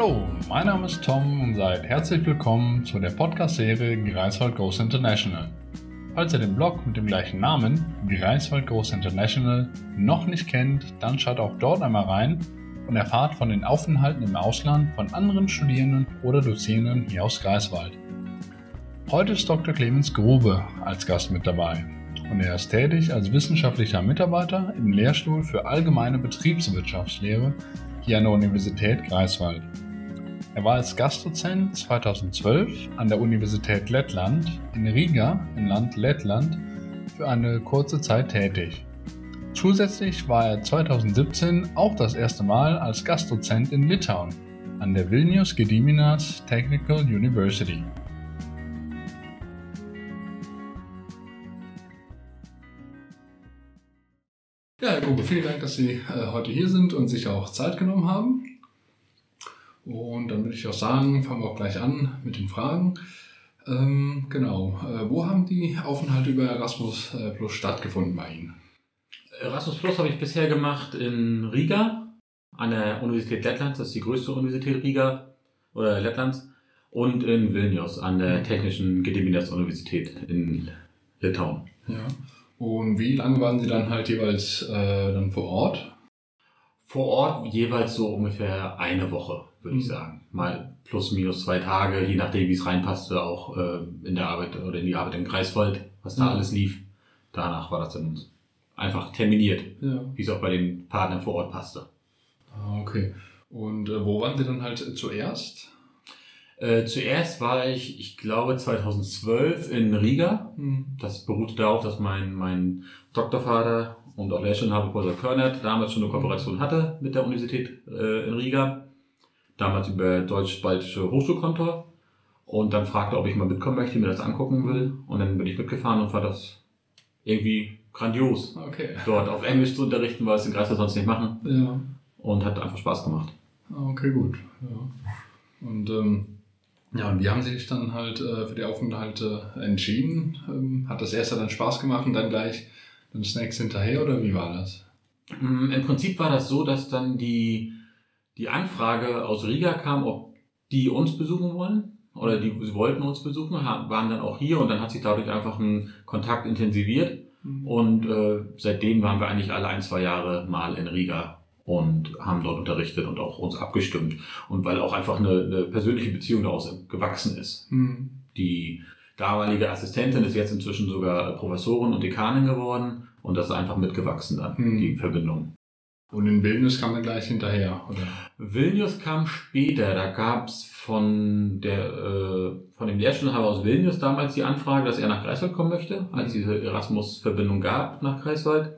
Hallo, mein Name ist Tom und seid herzlich willkommen zu der Podcast-Serie Greifswald Goes International. Falls ihr den Blog mit dem gleichen Namen, Greifswald Goes International, noch nicht kennt, dann schaut auch dort einmal rein und erfahrt von den Aufenthalten im Ausland von anderen Studierenden oder Dozierenden hier aus Greifswald. Heute ist Dr. Clemens Grube als Gast mit dabei und er ist tätig als wissenschaftlicher Mitarbeiter im Lehrstuhl für allgemeine Betriebswirtschaftslehre hier an der Universität Greifswald. Er war als Gastdozent 2012 an der Universität Lettland in Riga im Land Lettland für eine kurze Zeit tätig. Zusätzlich war er 2017 auch das erste Mal als Gastdozent in Litauen an der Vilnius Gediminas Technical University. Ja, Herr Grube, vielen Dank, dass Sie äh, heute hier sind und sich auch Zeit genommen haben. Und dann würde ich auch sagen, fangen wir auch gleich an mit den Fragen. Ähm, genau, äh, wo haben die Aufenthalte über Erasmus äh, Plus stattgefunden bei Ihnen? Erasmus Plus habe ich bisher gemacht in Riga, an der Universität Lettlands, das ist die größte Universität Riga oder Lettlands, und in Vilnius, an der Technischen Gediminas Universität in Litauen. Ja. Und wie lange waren Sie dann halt jeweils äh, dann vor Ort? Vor Ort jeweils so ungefähr eine Woche, würde ich sagen. Mal plus minus zwei Tage, je nachdem, wie es reinpasste, auch äh, in der Arbeit oder in die Arbeit im Greifswald, was da Mhm. alles lief. Danach war das dann einfach terminiert, Ja. wie es auch bei den Partnern vor Ort passte. Ah, okay. Und äh, wo waren Sie dann halt zuerst? Äh, zuerst war ich, ich glaube, 2012 in Riga. Hm. Das beruhte darauf, dass mein, mein Doktorvater und auch Lehrstellenhaber Professor Körnert damals schon eine Kooperation hatte mit der Universität äh, in Riga. Damals über Deutsch-Baltische Hochschulkontor. Und dann fragte, ob ich mal mitkommen möchte, mir das angucken will. Und dann bin ich mitgefahren und war das irgendwie grandios, Okay. dort auf Englisch zu unterrichten, weil es in Greifswald sonst nicht machen. Ja. Und hat einfach Spaß gemacht. Ah, Okay, gut. Ja. Und ähm, ja, und wie haben Sie sich dann halt äh, für die Aufenthalte entschieden? Ähm, hat das erste dann Spaß gemacht und dann gleich dann Snacks hinterher oder wie war das? Mm, Im Prinzip war das so, dass dann die, die Anfrage aus Riga kam, ob die uns besuchen wollen oder die sie wollten uns besuchen, waren dann auch hier und dann hat sich dadurch einfach ein Kontakt intensiviert und äh, seitdem waren wir eigentlich alle ein, zwei Jahre mal in Riga und haben dort unterrichtet und auch uns abgestimmt und weil auch einfach eine, eine persönliche Beziehung daraus gewachsen ist. Hm. Die damalige Assistentin ist jetzt inzwischen sogar Professorin und Dekanin geworden und das ist einfach mitgewachsen dann, Hm. die Verbindung. Und in Vilnius kam dann gleich hinterher, oder? Vilnius kam später. Da gab's von der äh, von dem Lehrstellenhaber aus Vilnius damals die Anfrage, dass er nach Greifswald kommen möchte, als diese Erasmus-Verbindung gab nach Greifswald.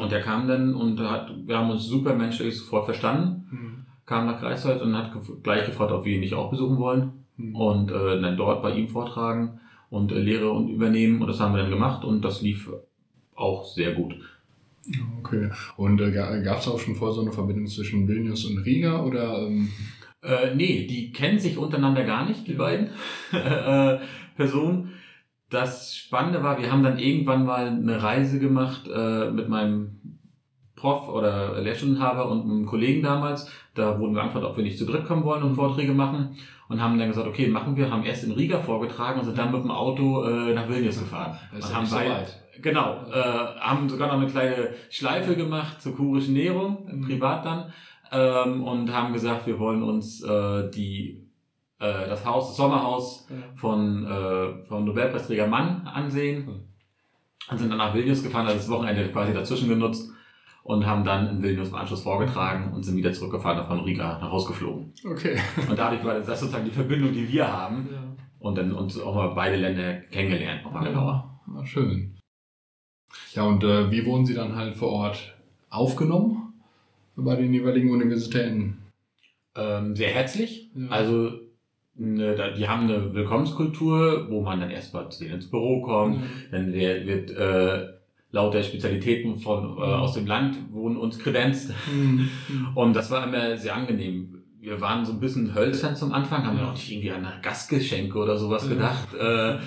Und er kam dann und hat, wir haben uns super menschlich sofort verstanden, Hm. kam nach Greifswald und hat gleich gefragt, ob wir ihn nicht auch besuchen wollen Hm. und äh, dann dort bei ihm vortragen und äh, Lehre und übernehmen. Und das haben wir dann gemacht und das lief auch sehr gut. Okay. Und äh, gab es auch schon vor so eine Verbindung zwischen Vilnius und Riga oder? Ähm, Äh, nee, die kennen sich untereinander gar nicht, die beiden äh, Personen. Das Spannende war, wir haben dann irgendwann mal eine Reise gemacht äh, mit meinem Prof oder Lehrstuhlinhaber und einem Kollegen damals. Da wurden wir angefragt, ob wir nicht zu dritt kommen wollen und Vorträge machen. Und haben dann gesagt, okay, machen wir. Haben erst in Riga vorgetragen und sind dann mit dem Auto äh, nach Vilnius gefahren. das ist Und ja haben so beide- weit. Genau, äh, haben sogar noch eine kleine Schleife gemacht zur kurischen Nährung, Mhm. privat dann, ähm, und haben gesagt, wir wollen uns äh, die äh, das Haus, das Sommerhaus von, äh, vom Nobelpreisträger Mann ansehen Mhm. und sind dann nach Vilnius gefahren, also das Wochenende quasi dazwischen genutzt und haben dann in Vilnius im Anschluss vorgetragen und sind wieder zurückgefahren und von Riga nach Hause geflogen. Okay. Und dadurch war das sozusagen die Verbindung, die wir haben Ja. und dann uns auch mal beide Länder kennengelernt, nochmal genauer. Ah, schön. Ja, und äh, wie wurden Sie dann halt vor Ort aufgenommen bei den jeweiligen Universitäten? Ähm, sehr herzlich. Ja. Also ne, da- die haben eine Willkommenskultur, wo man dann erstmal zu denen ins Büro kommt. Dann wird, wird äh, lauter Spezialitäten von äh, aus dem Land wurden uns kredenzt. Hm. Und das war immer sehr angenehm. Wir waren so ein bisschen hölzern zum Anfang, haben ja auch nicht irgendwie an Gastgeschenke oder sowas Ja. gedacht. Äh,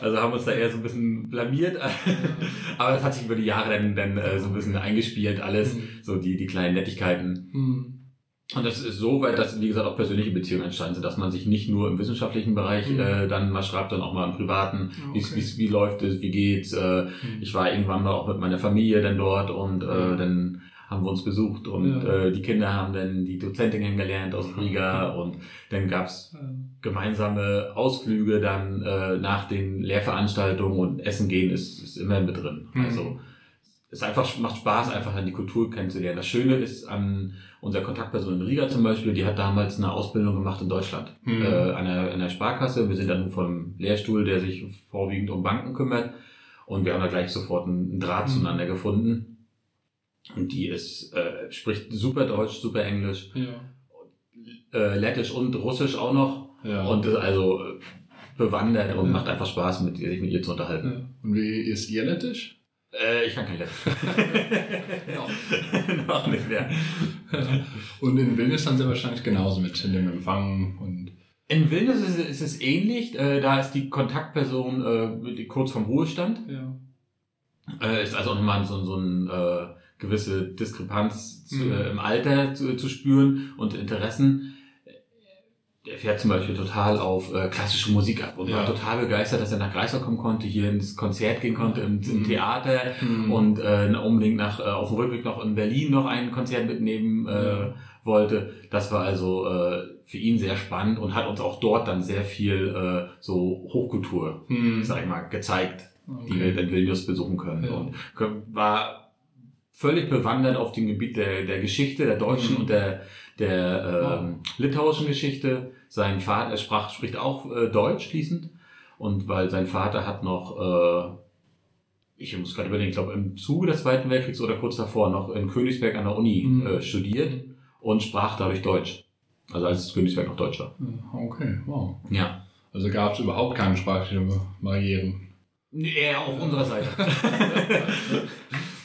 also haben uns da eher so ein bisschen blamiert. Aber das hat sich über die Jahre dann, dann äh, so ein bisschen eingespielt, alles. Hm. So die, die kleinen Nettigkeiten. Und das ist so weit, dass, wie gesagt, auch persönliche Beziehungen entstanden sind, dass man sich nicht nur im wissenschaftlichen Bereich Mhm. äh, dann mal schreibt, sondern auch mal im Privaten. Wie, Okay. wie, wie läuft es, wie geht's? Äh, Mhm. ich war irgendwann mal auch mit meiner Familie dann dort und äh, dann haben wir uns besucht und Ja. äh, die Kinder haben dann die Dozentin kennengelernt aus Riga und dann gab's gemeinsame Ausflüge dann äh, nach den Lehrveranstaltungen und Essen gehen ist, ist immer mit drin. Mhm. Also es einfach, macht Spaß, einfach dann die Kultur kennenzulernen. Das Schöne ist an unserer Kontaktperson in Riga zum Beispiel, die hat damals eine Ausbildung gemacht in Deutschland. Mhm. Äh, an, einer, an einer Sparkasse. Wir sind dann vom Lehrstuhl, der sich vorwiegend um Banken kümmert. Und wir haben da gleich sofort einen Draht Mhm. zueinander gefunden. Und die ist, äh, spricht super Deutsch, super Englisch, Ja. äh, Lettisch und Russisch auch noch. Ja. Und ist also äh, bewandert und Ja. macht einfach Spaß, mit, sich mit ihr zu unterhalten. Und wie ist ihr Lettisch? Äh, ich kann kein Lettisch. Noch nicht mehr. Und in Vilnius dann sehr wahrscheinlich genauso mit dem Empfang und In Vilnius ist, es- ist es ähnlich. Äh, da ist die Kontaktperson äh, die kurz vom Ruhestand. ja. Äh, ist also auch nochmal so, so eine äh, gewisse Diskrepanz zu, Mhm. äh, im Alter zu, zu spüren und Interessen. Der fährt zum Beispiel total auf äh, klassische Musik ab und Ja. war total begeistert, dass er nach Greifswald kommen konnte, hier ins Konzert gehen konnte, im, im Mhm. Theater Mhm. und äh, unbedingt nach, äh, auf dem Rückweg noch in Berlin noch ein Konzert mitnehmen äh, wollte. Das war also äh, für ihn sehr spannend und hat uns auch dort dann sehr viel äh, so Hochkultur, Mhm. sag ich mal, gezeigt Okay. die wir in Vilnius besuchen können. Ja. Und war völlig bewandert auf dem Gebiet der, der Geschichte, der deutschen Mhm. und der, der ähm, litauischen Geschichte. Sein Vater er sprach, spricht auch äh, Deutsch fließend. Und weil sein Vater hat noch, äh, ich muss gerade überlegen, ich glaube im Zuge des Zweiten Weltkriegs oder kurz davor noch in Königsberg an der Uni Mhm. äh, studiert und sprach dadurch Deutsch. Also als Königsberg noch Deutsch war. Okay, wow. Ja. Also gab es überhaupt keine sprachlichen Barrieren. Eher auf unserer Seite.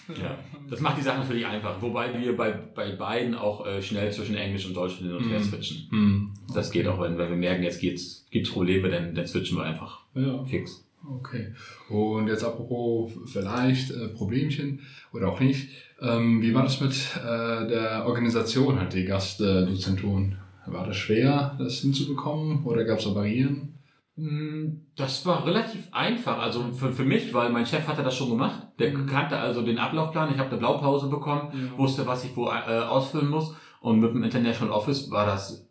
Ja, das macht die Sache natürlich einfach. Wobei wir bei, bei beiden auch äh, schnell zwischen Englisch und Deutsch hin und her Mhm. switchen. Mhm. Das geht auch, wenn, wenn wir merken, jetzt geht's, gibt's Probleme, dann, dann switchen wir einfach Ja, fix. okay. Und jetzt apropos vielleicht äh, Problemchen oder auch nicht. Ähm, wie war das mit äh, der Organisation, halt die Gastdozenturen? War das schwer, das hinzubekommen oder gab es da Barrieren? Mm, Das war relativ einfach, also für, für mich, weil mein Chef hatte das schon gemacht. Der Mhm. kannte also den Ablaufplan. Ich habe eine Blaupause bekommen, Ja. wusste, was ich wo äh, ausfüllen muss. Und mit dem International Office war das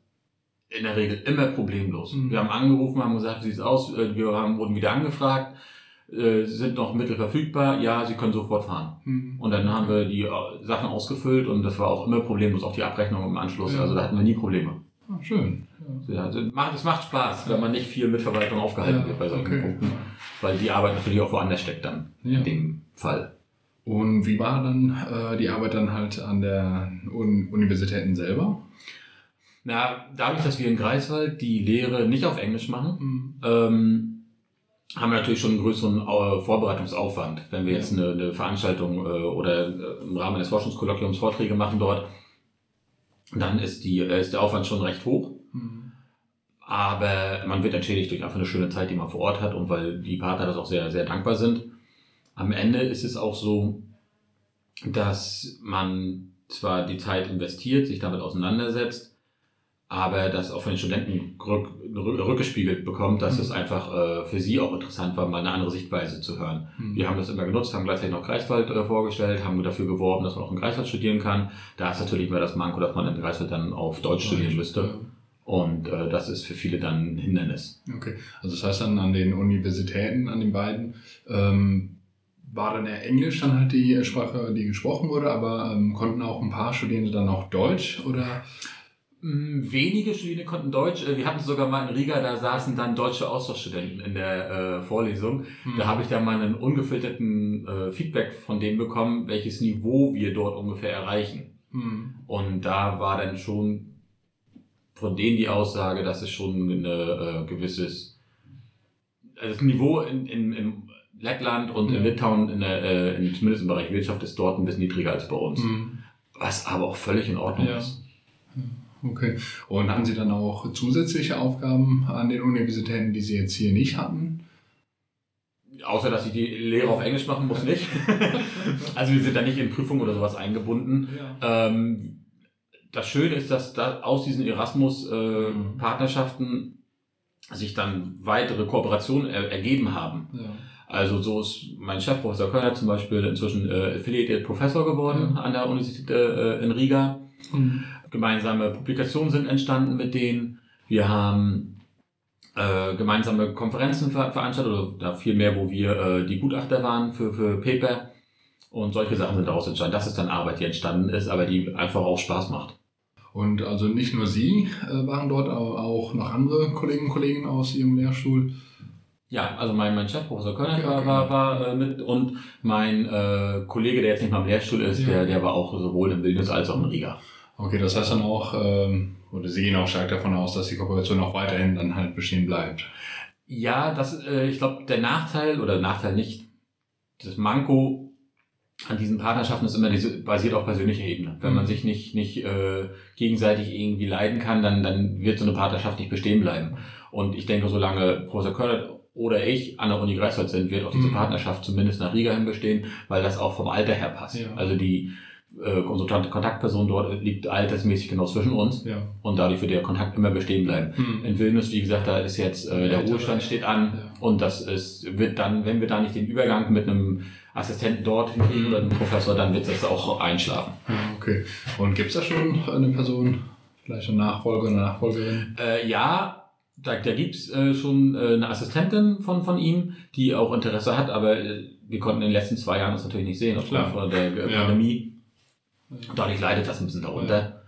in der Regel immer problemlos. Mhm. Wir haben angerufen, haben gesagt, wie sieht's aus? Äh, Wir haben, wurden wieder angefragt. Äh, sind noch Mittel verfügbar? Ja, Sie können sofort fahren. Mhm. Und dann haben wir die äh, Sachen ausgefüllt und das war auch immer problemlos, auch die Abrechnung im Anschluss. Also da hatten wir nie Probleme. Ah, schön. Ja. Ja, also macht- es macht Spaß, wenn man nicht viel mit Verwaltung aufgehalten wird bei solchen okay. Punkten, weil die Arbeit natürlich auch woanders steckt dann Ja. in dem Fall. Und wie war dann äh, die Arbeit dann halt an der Un Universitäten selber? Na, dadurch, dass wir in Greifswald die Lehre nicht auf Englisch machen, Mhm. ähm, haben wir natürlich schon einen größeren äh, Vorbereitungsaufwand. Wenn wir Ja. jetzt eine, eine Veranstaltung äh, oder äh, im Rahmen eines Forschungskolloquiums Vorträge machen dort, dann ist, die, äh, ist der Aufwand schon recht hoch. Mhm. Aber man wird entschädigt durch einfach eine schöne Zeit, die man vor Ort hat und weil die Partner das auch sehr, sehr dankbar sind. Am Ende ist es auch so, dass man zwar die Zeit investiert, sich damit auseinandersetzt, aber das auch von den Studenten rück, rück, rückgespiegelt bekommt, dass Mhm. es einfach äh, für sie auch interessant war, mal eine andere Sichtweise zu hören. Mhm. Wir haben das immer genutzt, haben gleichzeitig noch Greifswald äh, vorgestellt, haben dafür geworben, dass man auch in Greifswald studieren kann. Da ist natürlich immer das Manko, dass man in Greifswald dann auf Deutsch studieren müsste. Und äh, das ist für viele dann ein Hindernis. Okay, also das heißt dann an den Universitäten, an den beiden, ähm, war dann eher Englisch dann halt die Sprache, die gesprochen wurde, aber ähm, konnten auch ein paar Studierende dann auch Deutsch oder? Mm, Wenige Studierende konnten Deutsch. Äh, Wir hatten sogar mal in Riga, da saßen dann deutsche Austauschstudenten in der äh, Vorlesung. Da habe ich dann mal einen ungefilterten äh, Feedback von denen bekommen, welches Niveau wir dort ungefähr erreichen. Hm. Und da war dann schon von denen die Aussage, dass es schon ein äh, gewisses also das Niveau in, in, in Lettland und in Ja. Litauen, in der, äh, in, zumindest im Bereich Wirtschaft, ist dort ein bisschen niedriger als bei uns. Hm. Was aber auch völlig in Ordnung Ja. ist. Okay. Und hatten Sie dann auch zusätzliche Aufgaben an den Universitäten, die Sie jetzt hier nicht hatten? Außer, dass ich die Lehre auf Englisch machen muss, nicht. also wir sind da nicht in Prüfungen oder sowas eingebunden. Ja. Ähm, das Schöne ist, dass da aus diesen Erasmus-Partnerschaften äh, sich dann weitere Kooperationen er ergeben haben. Ja. Also so ist mein Chef, Professor Körner, zum Beispiel inzwischen äh, Affiliated Professor geworden Ja. an der Universität äh, in Riga. Mhm. Gemeinsame Publikationen sind entstanden mit denen. Wir haben äh, gemeinsame Konferenzen ver veranstaltet oder da viel mehr, wo wir äh, die Gutachter waren für, für Paper. Und solche Sachen sind daraus entstanden. Das ist dann Arbeit, die entstanden ist, aber die einfach auch Spaß macht. Und also nicht nur Sie äh, waren dort, aber auch noch andere Kollegen und Kolleginnen aus Ihrem Lehrstuhl. Ja, also mein, mein Chef, Professor Körner, Okay, war, okay. war, war äh, mit und mein äh, Kollege, der jetzt nicht mal im Lehrstuhl ist, Ja. der, der war auch sowohl in Vilnius als auch in Riga. Okay, das heißt dann auch, ähm, oder Sie gehen auch stark davon aus, dass die Kooperation auch weiterhin dann halt bestehen bleibt. Ja, das, äh, ich glaube, der Nachteil oder Nachteil nicht, das Manko an diesen Partnerschaften ist immer diese, basiert auf persönlicher Ebene. Wenn man Mhm. sich nicht, nicht äh, gegenseitig irgendwie leiden kann, dann, dann wird so eine Partnerschaft nicht bestehen bleiben. Und ich denke, solange Professor Körner oder ich an der Uni Greifswald sind, wird auch diese Mhm. Partnerschaft zumindest nach Riga hin bestehen, weil das auch vom Alter her passt. Ja. Also die äh, unsere Kontaktperson dort liegt altersmäßig genau zwischen uns Ja. und dadurch wird der Kontakt immer bestehen bleiben. Hm. In Vilnius, wie gesagt, da ist jetzt äh, der Ruhestand steht an Ja. und das ist, wird dann, wenn wir da nicht den Übergang mit einem Assistenten dort hinkriegen Mhm. oder einem Professor, dann wird das auch einschlafen. Ja, okay. Und gibt es da schon eine Person, vielleicht eine Nachfolger, eine Nachfolgerin? Äh, ja, da, da gibt's äh, schon äh, eine Assistentin von, von ihm, die auch Interesse hat, aber äh, wir konnten in den letzten zwei Jahren das natürlich nicht sehen, aufgrund von der Ja. Pandemie. Dadurch leidet das ein bisschen darunter.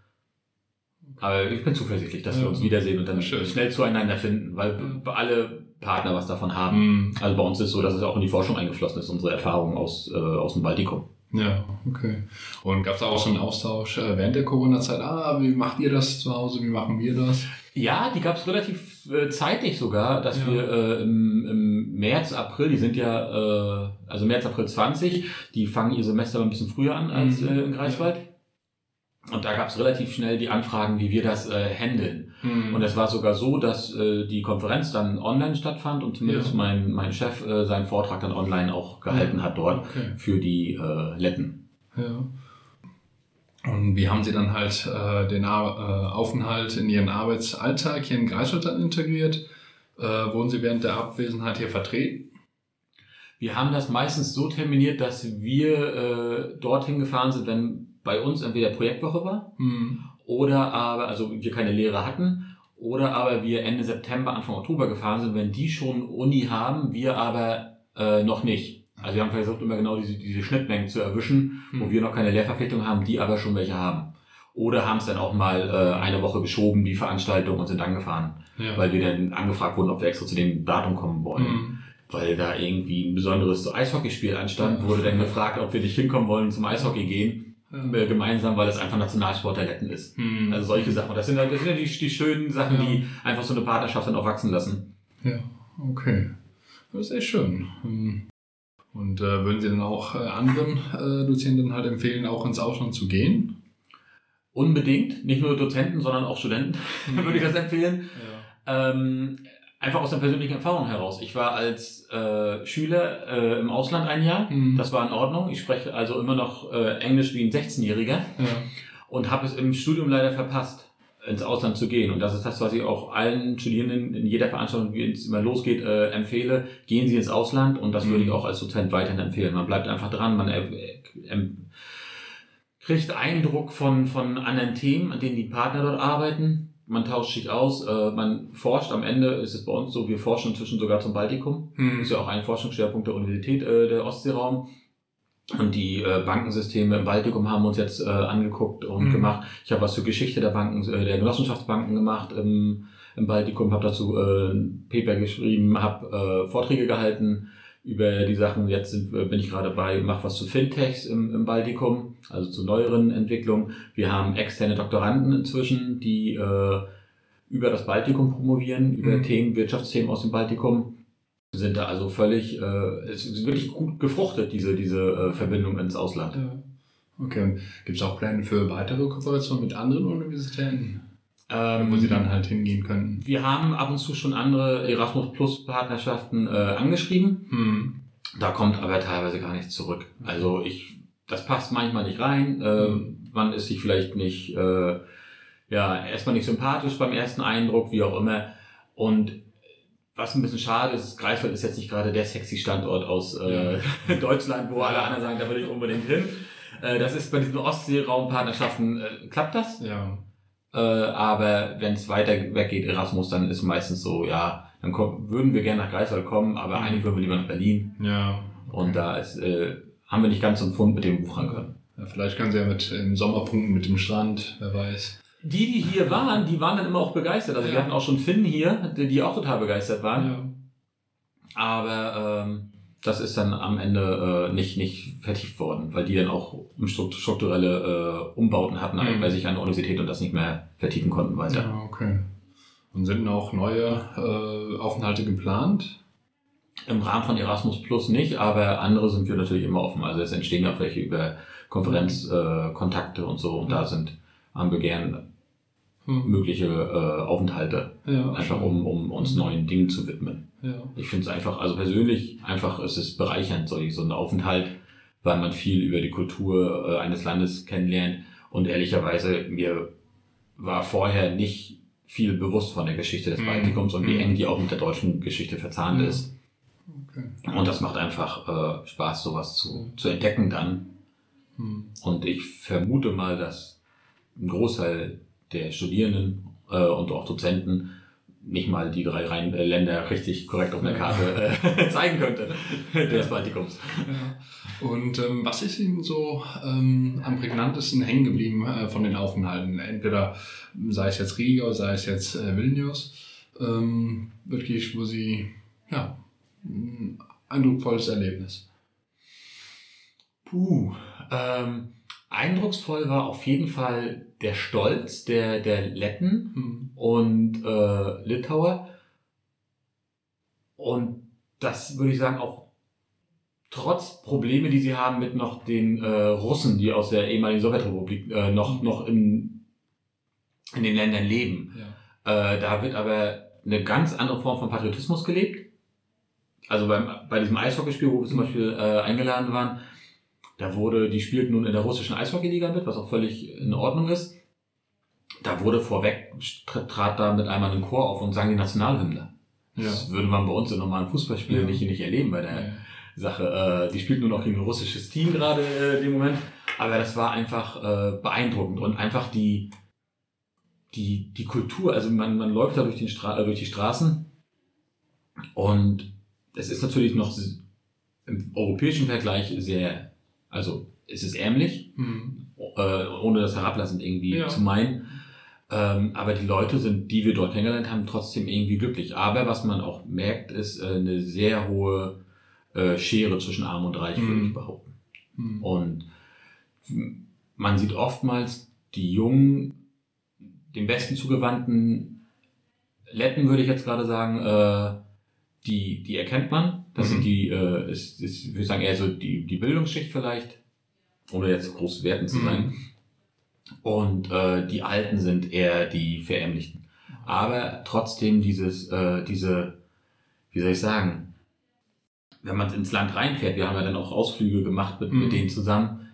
Aber ich bin zuversichtlich, dass wir uns wiedersehen und dann Schön. schnell zueinander finden, weil alle Partner was davon haben. Hm. Also bei uns ist so, dass es auch in die Forschung eingeflossen ist, unsere Erfahrungen aus, äh, aus dem Baltikum. Ja, okay. Und gab es da auch so einen Austausch äh, während der Corona-Zeit? Ah, wie macht ihr das zu Hause? Wie machen wir das? Ja, die gab es relativ äh, zeitig sogar, dass Ja. wir äh, im, im März, April, die sind ja, äh, also März, April 20, die fangen ihr Semester ein bisschen früher an als Mhm. äh, in Greifswald. Und da gab es relativ schnell die Anfragen, wie wir das äh, handeln. Hm. Und es war sogar so, dass äh, die Konferenz dann online stattfand und zumindest Ja. mein, mein Chef äh, seinen Vortrag dann online auch gehalten hat dort Okay. für die äh, Letten. Ja. Und wie haben Sie dann halt äh, den Ar äh, Aufenthalt in Ihren Arbeitsalltag hier in Greifswald dann integriert? Äh, wurden Sie während der Abwesenheit hier vertreten? Wir haben das meistens so terminiert, dass wir äh, dorthin gefahren sind, wenn bei uns entweder Projektwoche war Hm. oder aber, also wir keine Lehre hatten, oder aber wir Ende September, Anfang Oktober gefahren sind, wenn die schon Uni haben, wir aber äh, noch nicht. Also wir haben versucht, immer genau diese, diese Schnittmengen zu erwischen, wo Hm. wir noch keine Lehrverpflichtung haben, die aber schon welche haben. Oder haben es dann auch mal äh, eine Woche geschoben, die Veranstaltung, und sind dann gefahren, Ja. weil wir dann angefragt wurden, ob wir extra zu dem Datum kommen wollen Hm. weil da irgendwie ein besonderes Eishockeyspiel anstand, wurde dann gefragt, ob wir nicht hinkommen wollen zum Eishockey gehen, äh, gemeinsam, weil es einfach Nationalsport der Letten ist. Hm. Also solche Sachen. Das sind, halt- das sind ja die, die schönen Sachen, Ja. die einfach so eine Partnerschaft dann auch wachsen lassen. Ja, okay. Das ist echt schön. Und äh, würden Sie dann auch äh, anderen äh, Dozierenden halt empfehlen, auch ins Ausland zu gehen? Unbedingt, nicht nur Dozenten, sondern auch Studenten, würde ich das empfehlen. Ja. Ähm, einfach aus der persönlichen Erfahrung heraus. Ich war als äh, Schüler äh, im Ausland ein Jahr. Hm. Das war in Ordnung. Ich spreche also immer noch äh, Englisch wie ein 16-Jähriger. ja. und habe es im Studium leider verpasst, ins Ausland zu gehen. Und das ist das, was ich auch allen Studierenden in jeder Veranstaltung, wie es immer losgeht, äh, empfehle. Gehen Sie ins Ausland und das Mhm. würde ich auch als Dozent weiterhin empfehlen. Man bleibt einfach dran, man äh, äh, kriegt Eindruck von, von anderen Themen, an denen die Partner dort arbeiten. Man tauscht sich aus, äh, man forscht. Am Ende ist es bei uns so, wir forschen inzwischen sogar zum Baltikum. Hm. ist ja auch ein Forschungsschwerpunkt der Universität, äh, der Ostseeraum. Und die äh, Bankensysteme im Baltikum haben uns jetzt äh, angeguckt und Mhm. gemacht. Ich habe was zur Geschichte der Banken, äh, der Genossenschaftsbanken gemacht im, im Baltikum, habe dazu äh, ein Paper geschrieben, habe äh, Vorträge gehalten über die Sachen. Jetzt sind, äh, bin ich gerade bei, mache was zu Fintechs im, im Baltikum, also zu neueren Entwicklungen. Wir haben externe Doktoranden inzwischen, die äh, über das Baltikum promovieren, über Mhm. Themen, Wirtschaftsthemen aus dem Baltikum sind da also völlig, äh, es ist wirklich gut gefruchtet, diese, diese äh, Verbindung ins Ausland. Ja. Okay, gibt es auch Pläne für weitere Kooperationen mit anderen Universitäten, Ähm, wo Sie dann halt hingehen könnten? wir haben ab und zu schon andere Erasmus Plus Partnerschaften äh, angeschrieben. Hm. Da kommt aber teilweise gar nichts zurück. Also ich, das passt manchmal nicht rein. Äh, Mhm. Man ist sich vielleicht nicht, äh, ja, erstmal nicht sympathisch beim ersten Eindruck, wie auch immer. Und was ein bisschen schade ist, Greifswald ist jetzt nicht gerade der sexy Standort aus äh, Deutschland, wo alle anderen sagen, da will ich unbedingt hin. Äh, das ist bei diesen Ostsee-Raumpartnerschaften, äh, klappt das. Ja. Äh, aber wenn es weiter weggeht, Erasmus, dann ist meistens so, ja, dann kommen, würden wir gerne nach Greifswald kommen, aber Mhm. eigentlich würden wir lieber nach Berlin. Ja. Und da ist, äh, haben wir nicht ganz so einen Pfund mit dem buchern können. ja. Vielleicht können sie ja mit im Sommerpunkten mit dem Strand, wer weiß. Die, die hier waren, die waren dann immer auch begeistert. Also wir Ja. hatten auch schon Finn hier, die, auch total begeistert waren. Ja. Aber ähm, das ist dann am Ende äh, nicht, nicht vertieft worden, weil die dann auch struktu- strukturelle äh, Umbauten hatten Mhm. bei sich an der Universität und das nicht mehr vertiefen konnten weiter. Ja, okay. Und sind auch neue äh, Aufenthalte geplant? Im Rahmen von Erasmus Plus nicht, aber andere sind wir natürlich immer offen. Also es entstehen ja auch welche über Konferenzkontakte äh, Kontakte und so und da sind, wir gern Hm. mögliche äh, Aufenthalte, Ja, einfach um, um uns neuen Dingen zu widmen. Ja. Ich finde es einfach, also persönlich einfach ist es bereichernd, so, so ein Aufenthalt, weil man viel über die Kultur äh, eines Landes kennenlernt und ehrlicherweise mir war vorher nicht viel bewusst von der Geschichte des Mhm. Baltikums und wie Mhm. eng die auch mit der deutschen Geschichte verzahnt Mhm. ist. Okay. Und das macht einfach äh, Spaß, sowas zu, zu entdecken dann. Hm. Und ich vermute mal, dass ein Großteil der Studierenden äh, und auch Dozenten nicht mal die drei Rhein äh, Länder richtig korrekt auf einer Karte äh, zeigen könnte des Baltikums. Ja. Und ähm, was ist Ihnen so ähm, am prägnantesten hängen geblieben äh, von den Aufenthalten? Entweder sei es jetzt Riga, sei es jetzt äh, Vilnius, ähm, wirklich, wo Sie, ja, ein eindrucksvolles Erlebnis. Puh. Ähm, eindrucksvoll war auf jeden Fall der Stolz der, der Letten Hm. und äh, Litauer. Und das würde ich sagen auch trotz Probleme, die sie haben mit noch den äh, Russen, die aus der ehemaligen Sowjetrepublik äh, noch, noch in, in den Ländern leben. Ja. Äh, da wird aber eine ganz andere Form von Patriotismus gelebt. Also beim, bei diesem Eishockeyspiel, wo wir zum Mhm. Beispiel äh, eingeladen waren, da wurde, die spielten nun in der russischen Eishockeyliga mit, was auch völlig in Ordnung ist. Da wurde vorweg, trat, da mit einmal ein Chor auf und sang die Nationalhymne. Ja. Das würde man bei uns in normalen Fußballspielen Ja. nicht, nicht erleben bei der Ja. Sache. Äh, die spielten nur noch gegen ein russisches Team gerade äh, in dem Moment. Aber das war einfach äh, beeindruckend und einfach die, die, die Kultur. Also man, man läuft da durch, den Stra äh, durch die Straßen und es ist natürlich noch im europäischen Vergleich sehr, also es ist ärmlich, Hm. äh, ohne das herablassend irgendwie Ja. zu meinen. Ähm, aber die Leute sind, die wir dort kennengelernt haben, trotzdem irgendwie glücklich. Aber was man auch merkt, ist äh, eine sehr hohe äh, Schere zwischen Arm und Reich, würde Mhm. ich behaupten. Hm. Und man sieht oftmals die jungen, dem Besten zugewandten Letten, würde ich jetzt gerade sagen, äh, die, die erkennt man. Das Mhm. sind die, äh, ist, ist, ich würde sagen, eher so die, die Bildungsschicht vielleicht, ohne jetzt groß werten zu Mhm. sein. Und äh, die Alten sind eher die Verärmlichten. Aber trotzdem dieses, äh, diese, wie soll ich sagen, wenn man ins Land reinfährt, wir haben ja dann auch Ausflüge gemacht mit, Mhm. mit denen zusammen,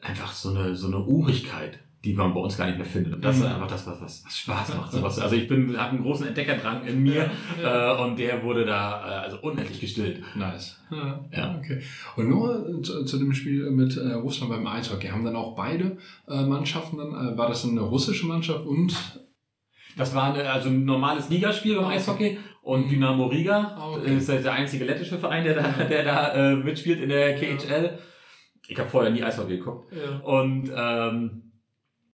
einfach so eine, so eine Urigkeit, die man bei uns gar nicht mehr findet. Und das Mhm. ist einfach das, was, was, was Spaß macht. Sowas. Also ich bin, habe einen großen Entdeckerdrang in mir äh, und der wurde da äh, also unendlich gestillt. Nice. Ja, Ja. Okay. Und nur zu, zu dem Spiel mit äh, Russland beim Eishockey. Haben dann auch beide äh, Mannschaften dann, äh, war das eine russische Mannschaft und Das war eine, also ein normales Ligaspiel beim Eishockey und Dynamo Riga Ah, okay. ist der einzige lettische Verein, der da, der da äh, mitspielt in der KHL. Ich habe vorher nie Eishockey geguckt. ja. Und ähm,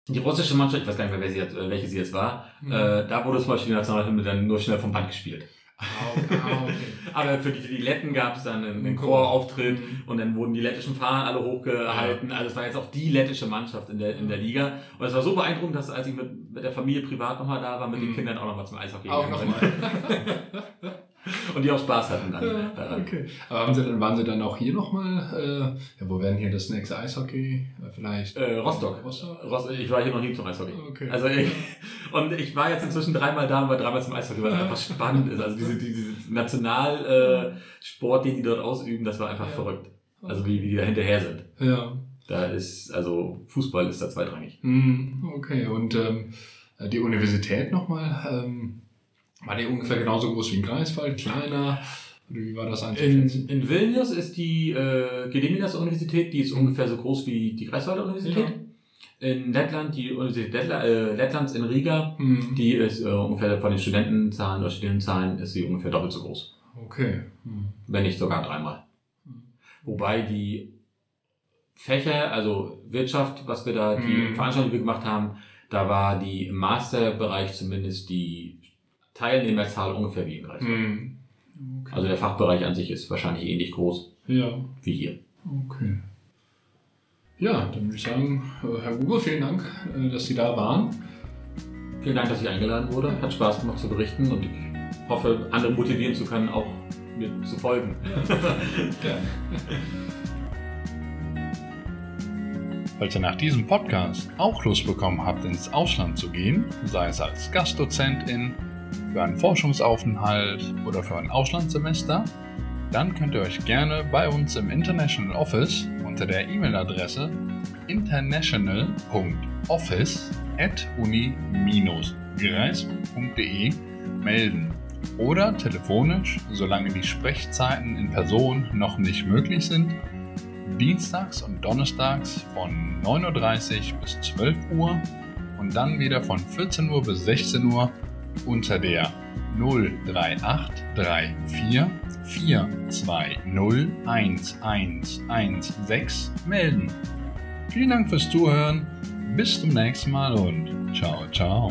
die russische Mannschaft, ich weiß gar nicht mehr, sie jetzt, äh, welche sie jetzt war, Mhm. äh, da wurde zum Beispiel die Nationalhymne dann nur schnell vom Band gespielt. Ah, okay. Aber für die, für die Letten gab es dann einen, einen Ein Chorauftritt Mhm. und dann wurden die lettischen Fahnen alle hochgehalten. Also es war jetzt auch die lettische Mannschaft in der, in der Liga. Und es war so beeindruckend, dass als ich mit, mit der Familie privat nochmal da war, mit den Mhm. Kindern auch nochmal zum Eishockey gegangen bin. Und die auch Spaß hatten dann Ja, daran. okay. Aber haben Sie dann, waren Sie dann auch hier nochmal, äh, ja, wo wären hier das nächste Eishockey? Äh, vielleicht? Äh, Rostock. Rostock? Rost- Ich war hier noch nie zum Eishockey. Okay. Also ich, und ich war jetzt inzwischen dreimal da und war dreimal zum Eishockey, weil es einfach spannend ist. Also diese, diese Nationalsport, äh, den die dort ausüben, das war einfach Ja. verrückt. Also wie, wie die da hinterher sind. ja. Da ist, also Fußball ist da zweitrangig. Hm, okay, und ähm, die Universität nochmal, ähm, war die ungefähr genauso groß wie in Greifswald, kleiner? Oder wie war das In, in Vilnius ist die äh, Gediminas-Universität, die ist ungefähr so groß wie die Greifswalder Universität. Ja. In Lettland, die Universität Lettla, äh, Lettlands in Riga, mhm. die ist äh, ungefähr von den Studentenzahlen oder Studentenzahlen ist sie ungefähr doppelt so groß. Okay. Mhm. Wenn nicht sogar dreimal. Mhm. Wobei die Fächer, also Wirtschaft, was wir da, die mhm. Veranstaltung, die wir gemacht haben, da war die im Masterbereich zumindest die Teilnehmerzahl ungefähr wie in Greifswald. Mhm. Okay. Also der Fachbereich an sich ist wahrscheinlich ähnlich groß ja. wie hier. Okay. Ja, dann würde ich sagen, äh, Herr Huber, vielen Dank, äh, dass Sie da waren. Vielen Dank, dass ich eingeladen wurde. Hat Spaß gemacht zu berichten und ich hoffe, andere motivieren zu können, auch mir zu folgen. Ja. Falls ihr nach diesem Podcast auch Lust bekommen habt, ins Ausland zu gehen, sei es als Gastdozentin, für einen Forschungsaufenthalt oder für ein Auslandssemester, dann könnt ihr euch gerne bei uns im International Office unter der E-Mail-Adresse international.office at uni-greifswald.de melden oder telefonisch, solange die Sprechzeiten in Person noch nicht möglich sind, dienstags und donnerstags von 9.30 Uhr bis 12 Uhr und dann wieder von 14 Uhr bis 16 Uhr unter der 03834 4201116 melden. Vielen Dank fürs Zuhören, bis zum nächsten Mal und ciao, ciao.